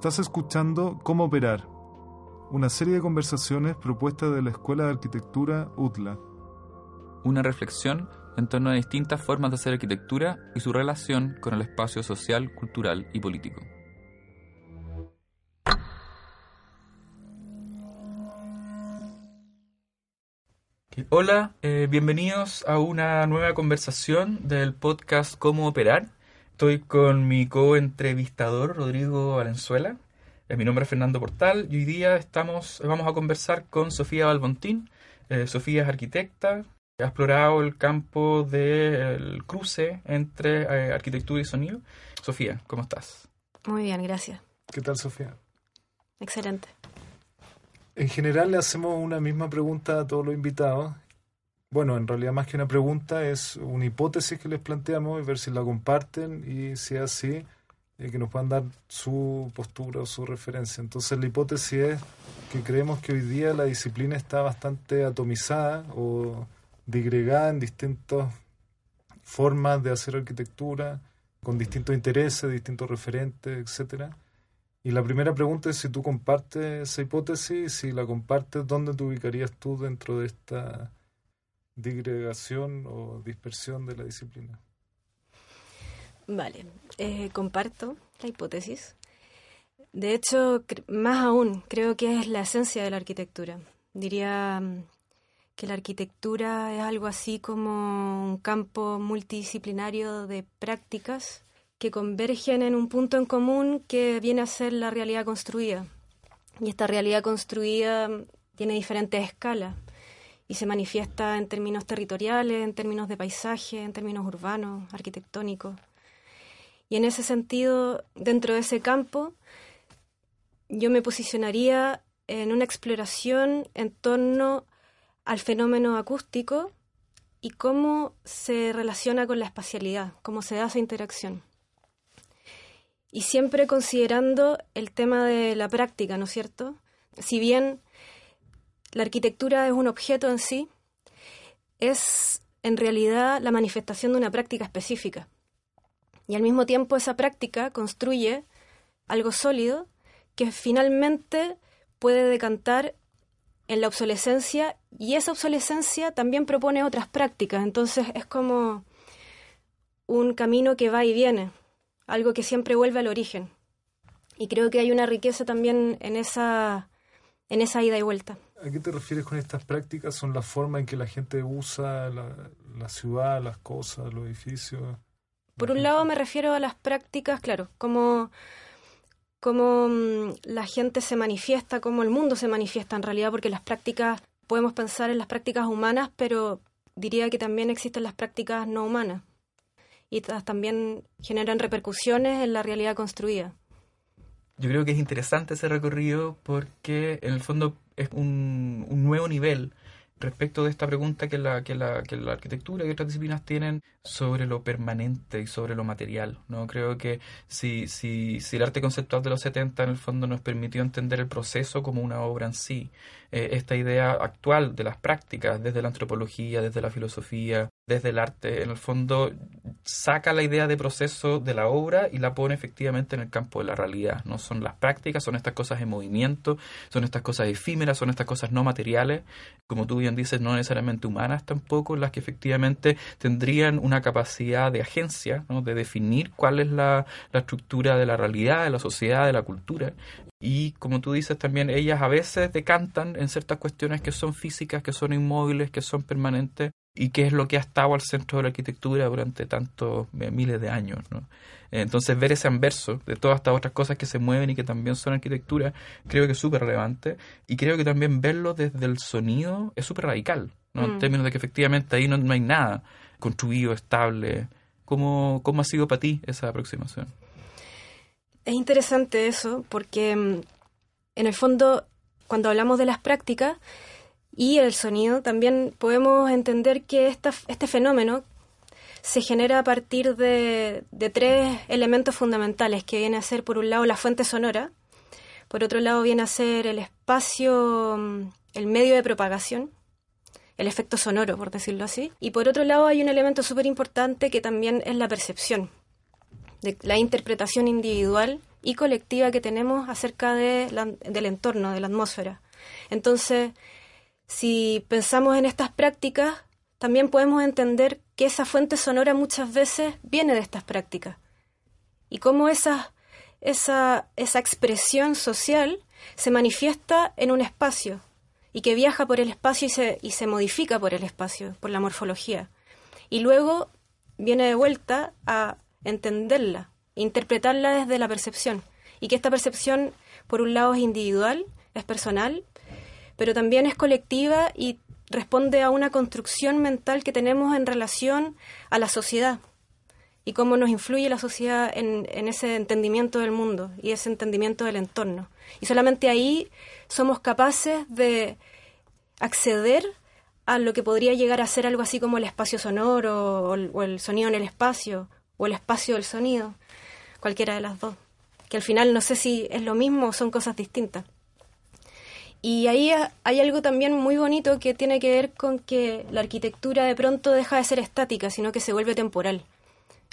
Estás escuchando Cómo Operar, una serie de conversaciones propuestas de la Escuela de Arquitectura UTLA. Una reflexión en torno a distintas formas de hacer arquitectura y su relación con el espacio social, cultural y político. Hola, eh, bienvenidos a una nueva conversación del podcast Cómo Operar. Estoy con mi co-entrevistador Rodrigo Valenzuela. Eh, mi nombre es Fernando Portal y hoy día estamos, vamos a conversar con Sofía Balbontín. Eh, Sofía es arquitecta, ha explorado el campo del cruce entre eh, arquitectura y sonido. Sofía, ¿cómo estás? Muy bien, gracias. ¿Qué tal, Sofía? Excelente. En general le hacemos una misma pregunta a todos los invitados. Bueno, en realidad más que una pregunta es una hipótesis que les planteamos y ver si la comparten y si es así, eh, que nos puedan dar su postura o su referencia. Entonces la hipótesis es que creemos que hoy día la disciplina está bastante atomizada o digregada en distintas formas de hacer arquitectura, con distintos intereses, distintos referentes, etcétera. Y la primera pregunta es si tú compartes esa hipótesis, si la compartes, ¿dónde te ubicarías tú dentro de esta digregación o dispersión de la disciplina? Vale, eh, comparto la hipótesis. De hecho, más aún, creo que es la esencia de la arquitectura. Diría mm, que la arquitectura es algo así como un campo multidisciplinario de prácticas que convergen en un punto en común que viene a ser la realidad construida. Y esta realidad construida tiene diferentes escalas y se manifiesta en términos territoriales, en términos de paisaje, en términos urbanos, arquitectónicos. Y en ese sentido, dentro de ese campo, yo me posicionaría en una exploración en torno al fenómeno acústico y cómo se relaciona con la espacialidad, cómo se da esa interacción y siempre considerando el tema de la práctica, ¿no es cierto? Si bien la arquitectura es un objeto en sí, es en realidad la manifestación de una práctica específica. Y al mismo tiempo esa práctica construye algo sólido que finalmente puede decantar en la obsolescencia y esa obsolescencia también propone otras prácticas. Entonces es como un camino que va y viene algo que siempre vuelve al origen. Y creo que hay una riqueza también en esa, en esa ida y vuelta. ¿A qué te refieres con estas prácticas? ¿Son la forma en que la gente usa la, ciudad, las cosas, los edificios? Por un lado me refiero a las prácticas, claro, como cómo mm, la gente se manifiesta, cómo el mundo se manifiesta en realidad, porque las prácticas, podemos pensar en las prácticas humanas, pero diría que también existen las prácticas no humanas y también generan repercusiones en la realidad construida. Yo creo que es interesante ese recorrido porque en el fondo es un, un nuevo nivel respecto de esta pregunta que la, que, la, que la arquitectura y otras disciplinas tienen sobre lo permanente y sobre lo material. ¿no? Creo que si, si, si el arte conceptual de los 70 en el fondo nos permitió entender el proceso como una obra en sí, eh, esta idea actual de las prácticas, desde la antropología, desde la filosofía, desde el arte, en el fondo saca la idea de proceso de la obra y la pone efectivamente en el campo de la realidad. No son las prácticas, son estas cosas en movimiento, son estas cosas efímeras, son estas cosas no materiales, como tú bien dices, no necesariamente humanas tampoco, las que efectivamente tendrían una capacidad de agencia, de definir cuál es la, la estructura de la realidad, de la sociedad, de la cultura. Y como tú dices también, ellas a veces decantan en ciertas cuestiones que son físicas, que son inmóviles, que son permanentes, y que es lo que ha estado al centro de la arquitectura durante tantos eh, miles de años. ¿no? Entonces ver ese anverso de todas estas otras cosas que se mueven y que también son arquitectura, creo que es súper relevante y creo que también verlo desde el sonido es súper radical. ¿no? en Mm. términos de que efectivamente ahí no, no hay nada construido, estable. ¿Cómo, ¿Cómo ha sido para ti esa aproximación? Es interesante eso porque mm, en el fondo cuando hablamos de las prácticas y el sonido también podemos entender que esta, este fenómeno se genera a partir de, de tres elementos fundamentales que viene a ser por un lado la fuente sonora, por otro lado viene a ser el espacio, mm, el medio de propagación, el efecto sonoro, por decirlo así, y por otro lado hay un elemento súper importante que también es la percepción, de la interpretación individual y colectiva que tenemos acerca de del entorno, de la atmósfera. Entonces, si pensamos en estas prácticas, también podemos entender que esa fuente sonora muchas veces viene de estas prácticas y cómo esa, esa, esa expresión social se manifiesta en un espacio y que viaja por el espacio y se, y se modifica por el espacio, por la morfología. Y luego viene de vuelta a entenderla, interpretarla desde la percepción. Y que esta percepción, por un lado, es individual, es personal, pero también es colectiva y responde a una construcción mental que tenemos en relación a la sociedad y cómo nos influye la sociedad en, ese entendimiento del mundo y ese entendimiento del entorno. Y solamente ahí somos capaces de acceder a lo que podría llegar a ser algo así como el espacio sonoro o el sonido en el espacio o el espacio del sonido, cualquiera de las dos, que al final no sé si es lo mismo o son cosas distintas. Y ahí ha- hay algo también muy bonito que tiene que ver con que la arquitectura de pronto deja de ser estática, sino que se vuelve temporal.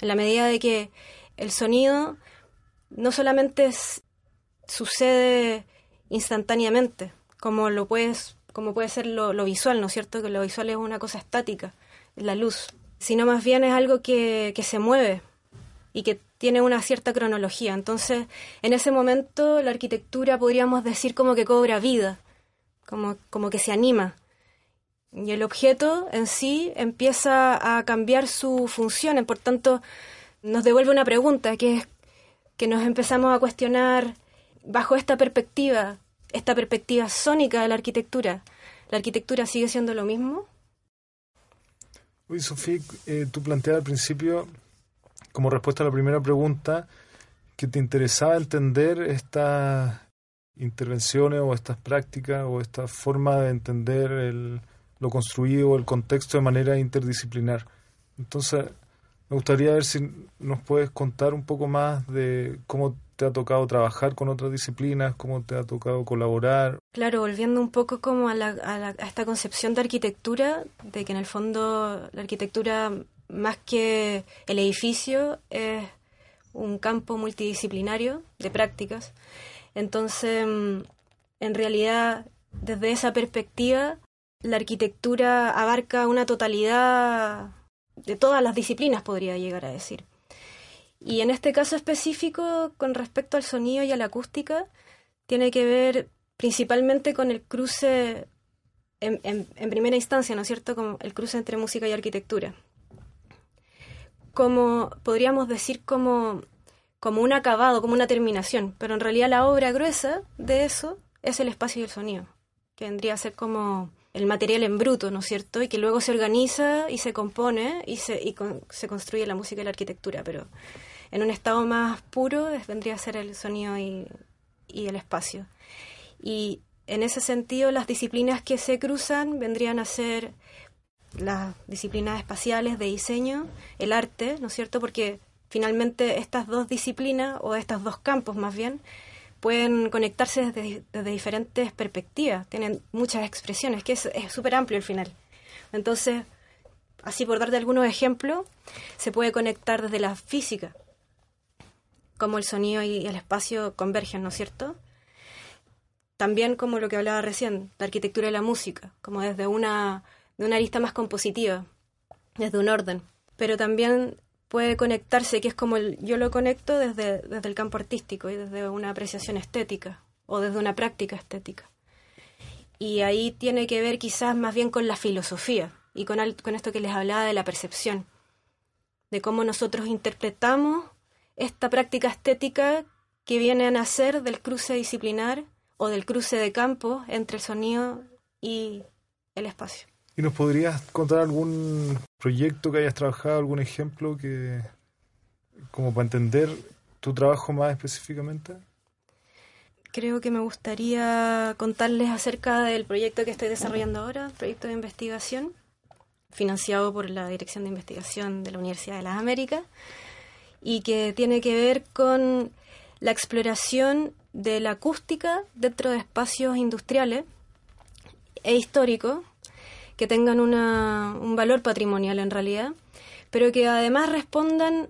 En la medida de que el sonido no solamente sucede instantáneamente, como lo puedes, como puede ser lo, lo visual, ¿no es cierto? Que lo visual es una cosa estática, la luz, sino más bien es algo que, que se mueve y que tiene una cierta cronología. Entonces, en ese momento la arquitectura podríamos decir como que cobra vida, como, como que se anima. Y el objeto en sí empieza a cambiar su función, por tanto nos devuelve una pregunta que es que nos empezamos a cuestionar bajo esta perspectiva, esta perspectiva sónica de la arquitectura. ¿La arquitectura sigue siendo lo mismo? Oye, Sofía, eh, tú planteabas al principio, como respuesta a la primera pregunta, que te interesaba entender estas intervenciones o estas prácticas o esta forma de entender el, lo construido o el contexto de manera interdisciplinar. Entonces, me gustaría ver si nos puedes contar un poco más de cómo te ha tocado trabajar con otras disciplinas, cómo te ha tocado colaborar. Claro, volviendo un poco como a, la, a, la- a esta concepción de arquitectura, de que en el fondo la arquitectura, más que el edificio, es un campo multidisciplinario de prácticas. Entonces, en realidad, desde esa perspectiva, la arquitectura abarca una totalidad de todas las disciplinas, podría llegar a decir. Y en este caso específico, con respecto al sonido y a la acústica, tiene que ver principalmente con el cruce, en, en- primera instancia, ¿no es cierto?, como el cruce entre música y arquitectura. Como podríamos decir como, como un acabado, como una terminación, pero en realidad la obra gruesa de eso es el espacio y el sonido, que vendría a ser como el material en bruto, ¿no es cierto? Y que luego se organiza y se compone y se, y con- se construye la música y la arquitectura, pero en un estado más puro vendría a ser el sonido y, el espacio. Y en ese sentido, las disciplinas que se cruzan vendrían a ser las disciplinas espaciales de diseño, el arte, ¿no es cierto? Porque finalmente estas dos disciplinas, o estos dos campos más bien, pueden conectarse desde, diferentes perspectivas, tienen muchas expresiones, que es súper amplio al final. Entonces, así por darte algunos ejemplos, se puede conectar desde la física, como el sonido y el espacio convergen, ¿no es cierto? También como lo que hablaba recién, la arquitectura y la música, como desde una, de una arista más compositiva, desde un orden. Pero también puede conectarse, que es como yo lo conecto desde, desde el campo artístico y desde una apreciación estética o desde una práctica estética. Y ahí tiene que ver quizás más bien con la filosofía y con esto que les hablaba de la percepción, de cómo nosotros interpretamos esta práctica estética que viene a nacer del cruce disciplinar o del cruce de campos entre el sonido y el espacio. ¿Y nos podrías contar algún proyecto que hayas trabajado, algún ejemplo que como para entender tu trabajo más específicamente? Creo que me gustaría contarles acerca del proyecto que estoy desarrollando ahora, proyecto de investigación, financiado por la Dirección de Investigación de la Universidad de las Américas, y que tiene que ver con la exploración de la acústica dentro de espacios industriales e históricos que tengan un valor patrimonial en realidad, pero que además respondan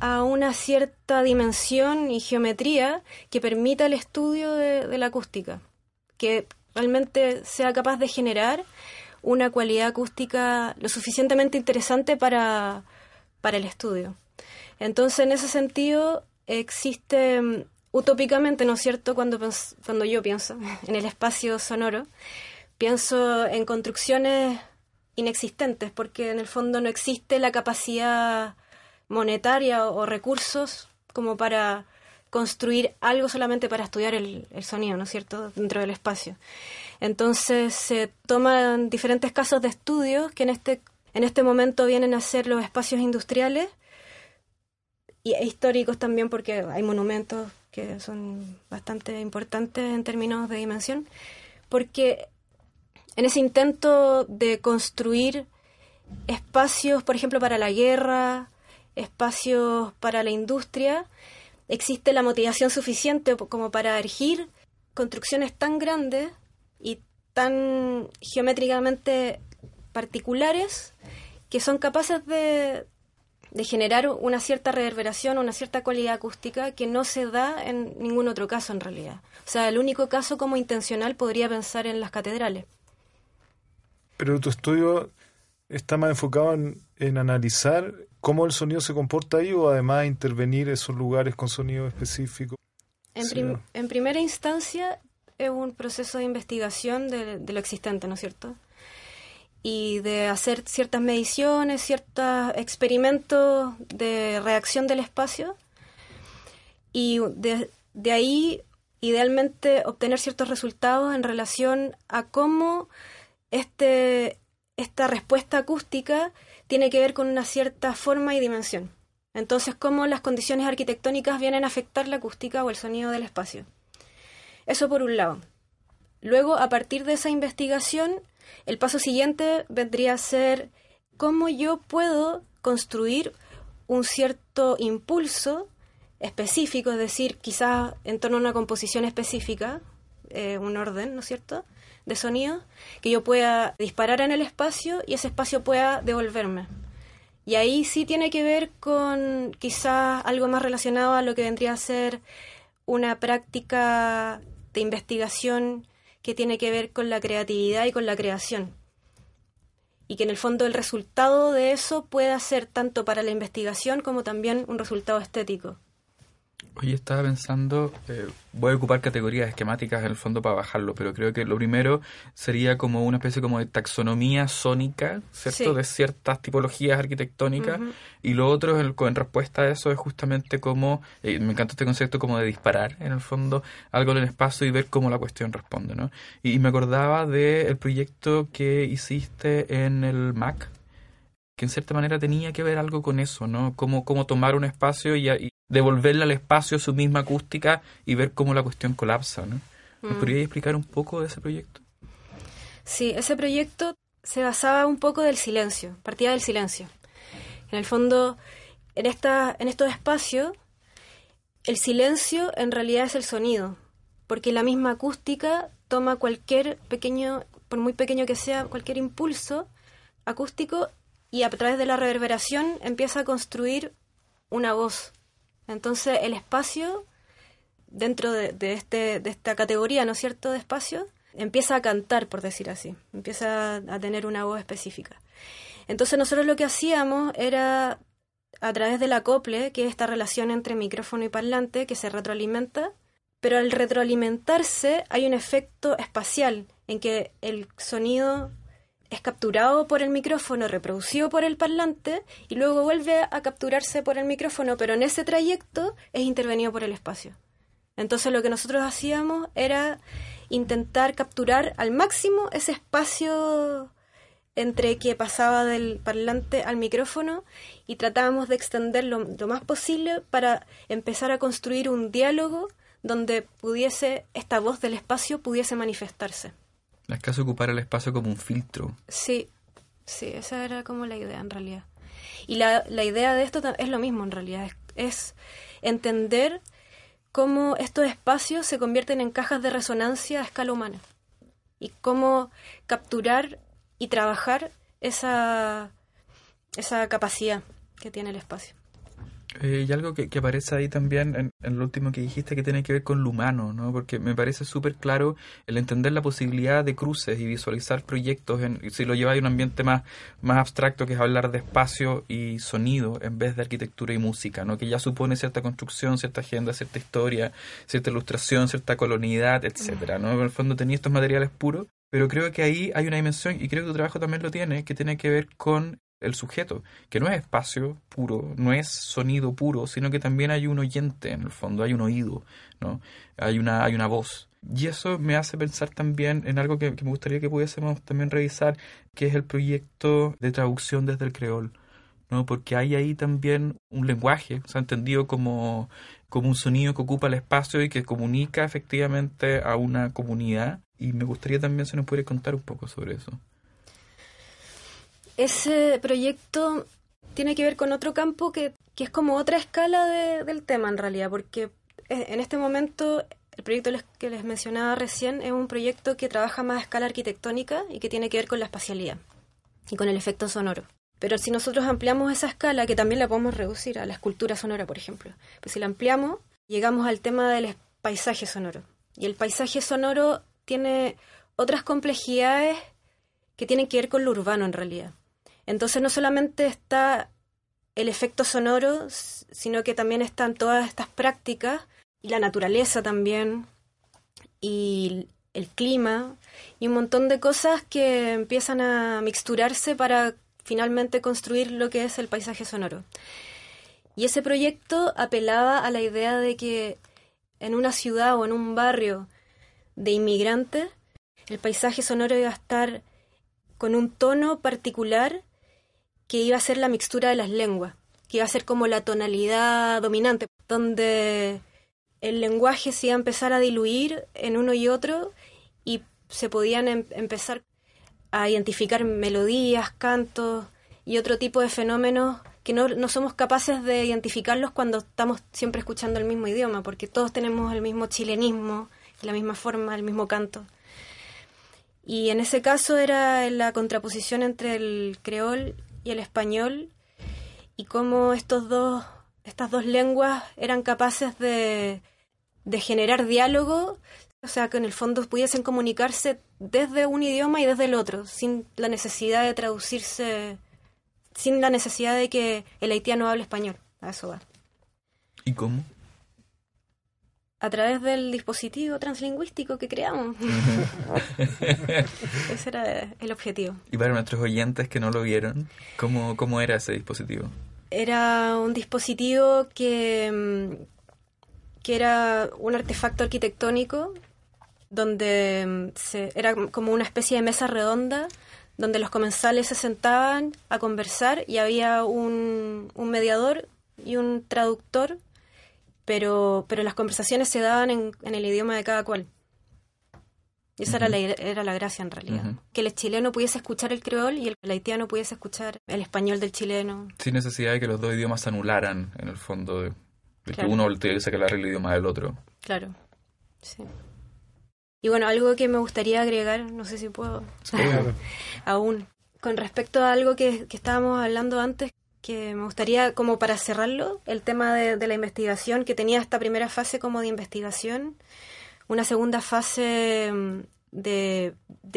a una cierta dimensión y geometría que permita el estudio de, la acústica, que realmente sea capaz de generar una cualidad acústica lo suficientemente interesante para, para el estudio. Entonces, en ese sentido, existe mm, utópicamente, ¿no es cierto?, cuando, cuando yo pienso en el espacio sonoro, Pienso en construcciones inexistentes, porque en el fondo no existe la capacidad monetaria o, recursos como para construir algo solamente para estudiar el, sonido, ¿no es cierto?, dentro del espacio. Entonces se toman diferentes casos de estudios que en este, en este momento vienen a ser los espacios industriales y e históricos también porque hay monumentos que son bastante importantes en términos de dimensión, porque en ese intento de construir espacios, por ejemplo, para la guerra, espacios para la industria, existe la motivación suficiente como para erigir construcciones tan grandes y tan geométricamente particulares que son capaces de, de generar una cierta reverberación, una cierta cualidad acústica que no se da en ningún otro caso en realidad. O sea, el único caso como intencional podría pensar en las catedrales. Pero tu estudio está más enfocado en, analizar cómo el sonido se comporta ahí o además intervenir esos lugares con sonido específico. En, en primera instancia es un proceso de investigación de, lo existente, ¿no es cierto? Y de hacer ciertas mediciones, ciertos experimentos de reacción del espacio y de, de ahí idealmente obtener ciertos resultados en relación a cómo este, esta respuesta acústica tiene que ver con una cierta forma y dimensión. Entonces, cómo las condiciones arquitectónicas vienen a afectar la acústica o el sonido del espacio. Eso por un lado. Luego, a partir de esa investigación, el paso siguiente vendría a ser cómo yo puedo construir un cierto impulso específico, es decir, quizás en torno a una composición específica, eh, un orden, ¿no es cierto? de sonido que yo pueda disparar en el espacio y ese espacio pueda devolverme. Y ahí sí tiene que ver con quizás algo más relacionado a lo que vendría a ser una práctica de investigación que tiene que ver con la creatividad y con la creación. Y que en el fondo el resultado de eso pueda ser tanto para la investigación como también un resultado estético. Oye, estaba pensando, eh, voy a ocupar categorías esquemáticas en el fondo para bajarlo, pero creo que lo primero sería como una especie como de taxonomía sónica, ¿cierto? De ciertas tipologías arquitectónicas. Y lo otro, en, en, respuesta a eso, es justamente como, eh, me encanta este concepto como de disparar, en el fondo, algo en el espacio y ver cómo la cuestión responde, ¿no? Y, me acordaba del proyecto que hiciste en el MAC, que en cierta manera tenía que ver algo con eso, ¿no? Cómo, cómo tomar un espacio y, y devolverle al espacio su misma acústica y ver cómo la cuestión colapsa, ¿no? ¿Me mm. podrías explicar un poco de ese proyecto? Sí, ese proyecto se basaba un poco del silencio, partía del silencio. En el fondo, en, esta, en estos espacios, el silencio en realidad es el sonido, porque la misma acústica toma cualquier pequeño, por muy pequeño que sea, cualquier impulso acústico y a través de la reverberación empieza a construir una voz. Entonces el espacio, dentro de, este, de esta categoría, ¿no es cierto?, de espacio, empieza a cantar, por decir así, empieza a tener una voz específica. Entonces nosotros lo que hacíamos era, a través del acople, que es esta relación entre micrófono y parlante, que se retroalimenta, pero al retroalimentarse hay un efecto espacial en que el sonido es capturado por el micrófono, reproducido por el parlante y luego vuelve a capturarse por el micrófono, pero en ese trayecto es intervenido por el espacio. Entonces lo que nosotros hacíamos era intentar capturar al máximo ese espacio entre que pasaba del parlante al micrófono y tratábamos de extenderlo lo más posible para empezar a construir un diálogo donde pudiese esta voz del espacio pudiese manifestarse. Es casi ocupar el espacio como un filtro. Sí, sí, esa era como la idea en realidad. Y la, la idea de esto es lo mismo en realidad, es, es entender cómo estos espacios se convierten en cajas de resonancia a escala humana y cómo capturar y trabajar esa, esa capacidad que tiene el espacio. Eh, y algo que, aparece ahí también en, lo último que dijiste que tiene que ver con lo humano, ¿no? Porque me parece súper claro el entender la posibilidad de cruces y visualizar proyectos, en, si lo lleváis a un ambiente más, más abstracto, que es hablar de espacio y sonido en vez de arquitectura y música, ¿no? Que ya supone cierta construcción, cierta agenda, cierta historia, cierta ilustración, cierta colonialidad, etcétera, ¿no? En el fondo tenía estos materiales puros, pero creo que ahí hay una dimensión, y creo que tu trabajo también lo tiene, que tiene que ver con el sujeto, que no es espacio puro, no es sonido puro, sino que también hay un oyente en el fondo, hay un oído, ¿no? Hay una, hay una voz. Y eso me hace pensar también en algo que, me gustaría que pudiésemos también revisar, que es el proyecto de traducción desde el creol, ¿no? Porque hay ahí también un lenguaje, se ha entendido como, como un sonido que ocupa el espacio y que comunica efectivamente a una comunidad. Y me gustaría también se nos pudiera contar un poco sobre eso. Ese proyecto tiene que ver con otro campo que, es como otra escala del tema en realidad, porque en este momento el proyecto que les mencionaba recién es un proyecto que trabaja más a escala arquitectónica y que tiene que ver con la espacialidad y con el efecto sonoro. Pero si nosotros ampliamos esa escala, que también la podemos reducir a la escultura sonora, por ejemplo, pues si la ampliamos, llegamos al tema del paisaje sonoro. Y el paisaje sonoro tiene otras complejidades que tienen que ver con lo urbano en realidad. Entonces no solamente está el efecto sonoro, sino que también están todas estas prácticas y la naturaleza también y el clima y un montón de cosas que empiezan a mixturarse para finalmente construir lo que es el paisaje sonoro. Y ese proyecto apelaba a la idea de que en una ciudad o en un barrio de inmigrantes, el paisaje sonoro iba a estar con un tono particular que iba a ser la mixtura de las lenguas, que iba a ser como la tonalidad dominante, donde el lenguaje se iba a empezar a diluir en uno y otro y se podían em-, empezar a identificar melodías, cantos y otro tipo de fenómenos que no, no, somos capaces de identificarlos cuando estamos siempre escuchando el mismo idioma, porque todos tenemos el mismo chilenismo, la misma forma, el mismo canto. Y en ese caso era la contraposición entre el creol y el español y cómo estos dos, estas dos lenguas eran capaces de, de generar diálogo, o sea, que en el fondo pudiesen comunicarse desde un idioma y desde el otro, sin la necesidad de traducirse, sin la necesidad de que el haitiano hable español. A eso va. ¿Y cómo? A través del dispositivo translingüístico que creamos. ese era el objetivo. Y para nuestros oyentes que no lo vieron, ¿cómo, cómo era ese dispositivo? Era un dispositivo que, mm, que era un artefacto arquitectónico donde mm, se, era como una especie de mesa redonda donde los comensales se sentaban a conversar y había un, un mediador y un traductor pero, pero las conversaciones se daban en, el idioma de cada cual. Y esa era, la, era la gracia en realidad. Que el chileno pudiese escuchar el creol y el haitiano pudiese escuchar el español del chileno. Sin necesidad de que los dos idiomas se anularan, en el fondo, de, que uno tuviese que hablar el idioma del otro. Claro, sí. Y bueno, algo que me gustaría agregar, no sé si puedo, aún, con respecto a algo que, que estábamos hablando antes, que me gustaría, como para cerrarlo, el tema de, la investigación, que tenía esta primera fase como de investigación, una segunda fase mm, de,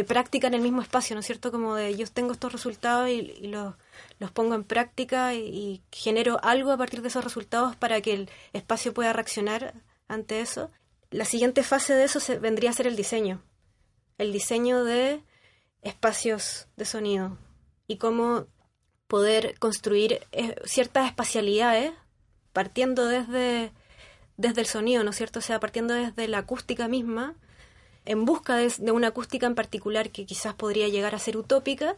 práctica en el mismo espacio, ¿no es cierto? Como de yo tengo estos resultados y, los, los, pongo en práctica y, genero algo a partir de esos resultados para que el espacio pueda reaccionar ante eso. La siguiente fase de eso vendría a ser el diseño, el diseño de espacios de sonido y cómo poder construir eh, ciertas espacialidades partiendo desde, desde el sonido, ¿no es cierto? O sea, partiendo desde la acústica misma, en busca de, una acústica en particular que quizás podría llegar a ser utópica,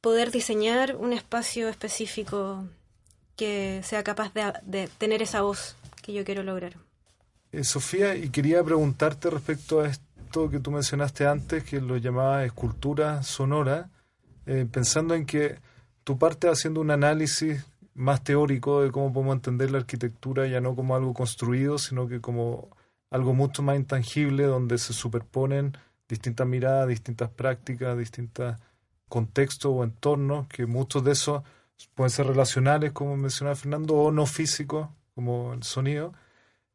poder diseñar un espacio específico que sea capaz de, tener esa voz que yo quiero lograr. Eh, Sofía, y quería preguntarte respecto a esto que tú mencionaste antes, que lo llamaba escultura sonora, eh, pensando en que tu parte haciendo un análisis más teórico de cómo podemos entender la arquitectura ya no como algo construido, sino que como algo mucho más intangible donde se superponen distintas miradas, distintas prácticas, distintos contextos o entornos, que muchos de esos pueden ser relacionales, como mencionaba Fernando, o no físicos, como el sonido.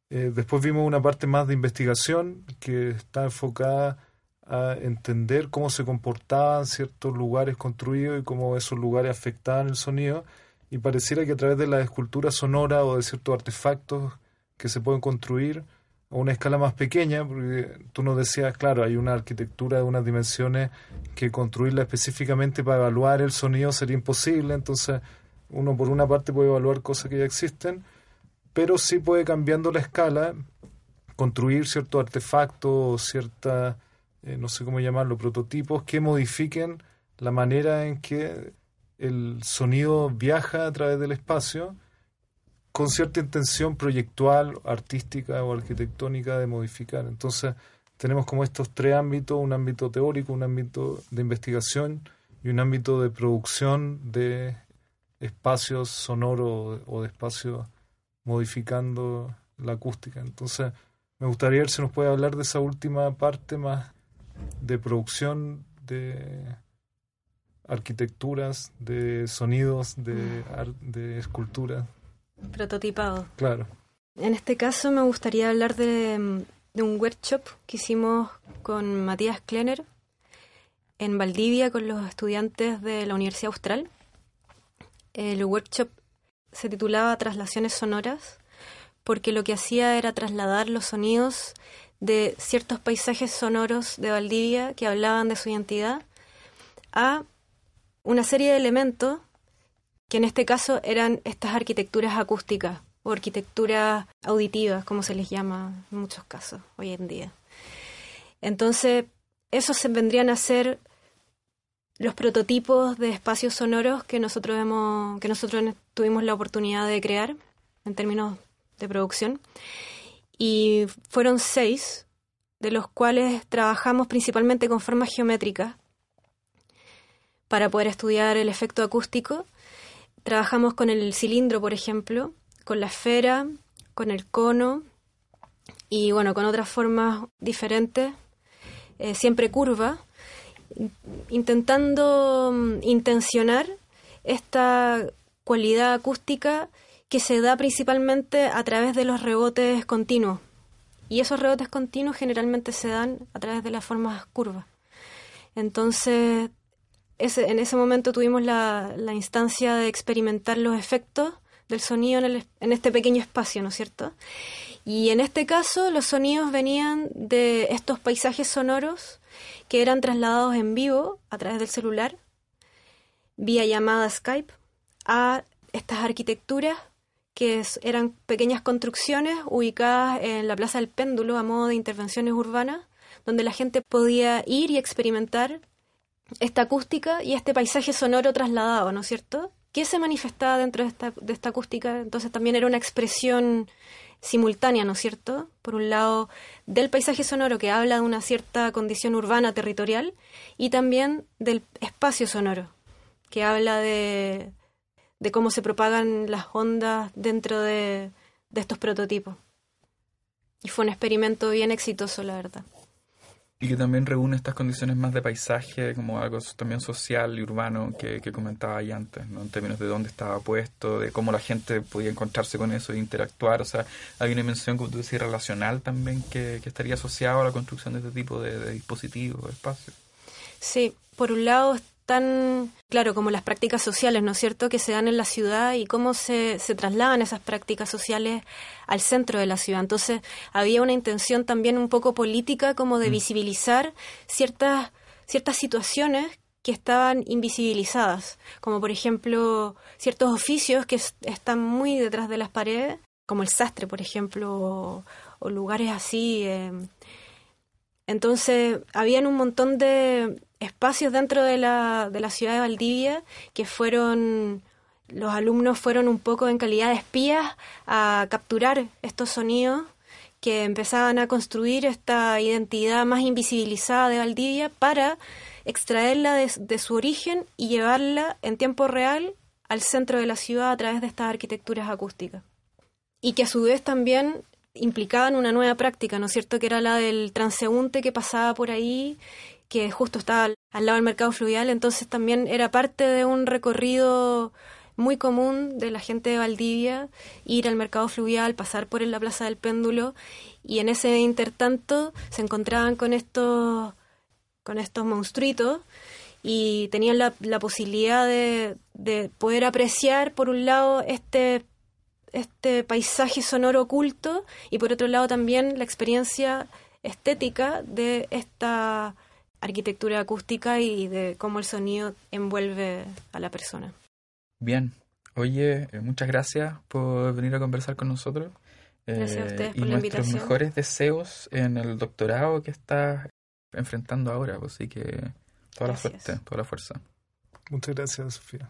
Eh, después vimos una parte más de investigación que está enfocada a entender cómo se comportaban ciertos lugares construidos y cómo esos lugares afectaban el sonido. Y pareciera que a través de la escultura sonora o de ciertos artefactos que se pueden construir a una escala más pequeña, porque tú nos decías, claro, hay una arquitectura de unas dimensiones que construirla específicamente para evaluar el sonido sería imposible, entonces uno por una parte puede evaluar cosas que ya existen, pero sí puede cambiando la escala construir ciertos artefactos, ciertas, eh, no sé cómo llamarlo, prototipos que modifiquen la manera en que el sonido viaja a través del espacio con cierta intención proyectual, artística o arquitectónica de modificar. Entonces, tenemos como estos tres ámbitos, un ámbito teórico, un ámbito de investigación y un ámbito de producción de espacios sonoros o de espacios modificando la acústica. Entonces, me gustaría ver si nos puede hablar de esa última parte más de producción de arquitecturas, de sonidos, de, de esculturas. Prototipado. Claro. En este caso me gustaría hablar de, un workshop que hicimos con Matías Klenner en Valdivia con los estudiantes de la Universidad Austral. El workshop se titulaba Traslaciones Sonoras porque lo que hacía era trasladar los sonidos de ciertos paisajes sonoros de Valdivia que hablaban de su identidad a una serie de elementos que en este caso eran estas arquitecturas acústicas o arquitecturas auditivas, como se les llama en muchos casos hoy en día. Entonces, esos se vendrían a ser los prototipos de espacios sonoros que nosotros hemos, que nosotros tuvimos la oportunidad de crear en términos de producción. Y fueron seis, de los cuales trabajamos principalmente con formas geométricas para poder estudiar el efecto acústico. Trabajamos con el cilindro, por ejemplo, con la esfera, con el cono y bueno, con otras formas diferentes, eh, siempre curva, intentando mm, intencionar esta cualidad acústica que se da principalmente a través de los rebotes continuos. Y esos rebotes continuos generalmente se dan a través de las formas curvas. Entonces en ese momento tuvimos la, instancia de experimentar los efectos del sonido en, este pequeño espacio, ¿no es cierto? Y en este caso los sonidos venían de estos paisajes sonoros que eran trasladados en vivo a través del celular, vía llamada Skype, a estas arquitecturas que eran pequeñas construcciones ubicadas en la Plaza del Péndulo a modo de intervenciones urbanas, donde la gente podía ir y experimentar esta acústica y este paisaje sonoro trasladado, ¿no es cierto? ¿Qué se manifestaba dentro de esta, de esta acústica? Entonces también era una expresión simultánea, ¿no es cierto? Por un lado, del paisaje sonoro que habla de una cierta condición urbana territorial y también del espacio sonoro, que habla de, de cómo se propagan las ondas dentro de, de estos prototipos. Y fue un experimento bien exitoso, la verdad y que también reúne estas condiciones más de paisaje, como algo también social y urbano que, comentaba ahí antes, ¿no? en términos de dónde estaba puesto, de cómo la gente podía encontrarse con eso e interactuar. O sea, hay una dimensión, como tú decías, relacional también que, estaría asociada a la construcción de este tipo de, de dispositivos, de espacios. Sí, por un lado tan claro como las prácticas sociales, ¿no es cierto?, que se dan en la ciudad y cómo se, se trasladan esas prácticas sociales al centro de la ciudad. Entonces, había una intención también un poco política como de mm. visibilizar ciertas, ciertas situaciones que estaban invisibilizadas, como por ejemplo ciertos oficios que están muy detrás de las paredes, como el sastre, por ejemplo, o, lugares así. Eh. Entonces, habían un montón de espacios dentro de la, de la ciudad de Valdivia que fueron los alumnos fueron un poco en calidad de espías a capturar estos sonidos que empezaban a construir esta identidad más invisibilizada de Valdivia para extraerla de, su origen y llevarla en tiempo real al centro de la ciudad a través de estas arquitecturas acústicas. Y que a su vez también implicaban una nueva práctica, ¿no es cierto?, que era la del transeúnte que pasaba por ahí, que justo estaba al lado del mercado fluvial, entonces también era parte de un recorrido muy común de la gente de Valdivia ir al mercado fluvial, pasar por la Plaza del Péndulo y en ese intertanto se encontraban con estos con estos monstruitos y tenían la, posibilidad de, de, poder apreciar por un lado este este paisaje sonoro oculto y por otro lado también la experiencia estética de esta arquitectura acústica y de cómo el sonido envuelve a la persona. Bien. Oye, eh, muchas gracias por venir a conversar con nosotros. Gracias a ustedes eh, y por la nuestros invitación. mejores deseos en el doctorado que estás enfrentando ahora. pues, Así que toda la suerte, toda la fuerza. Muchas gracias, Sofía.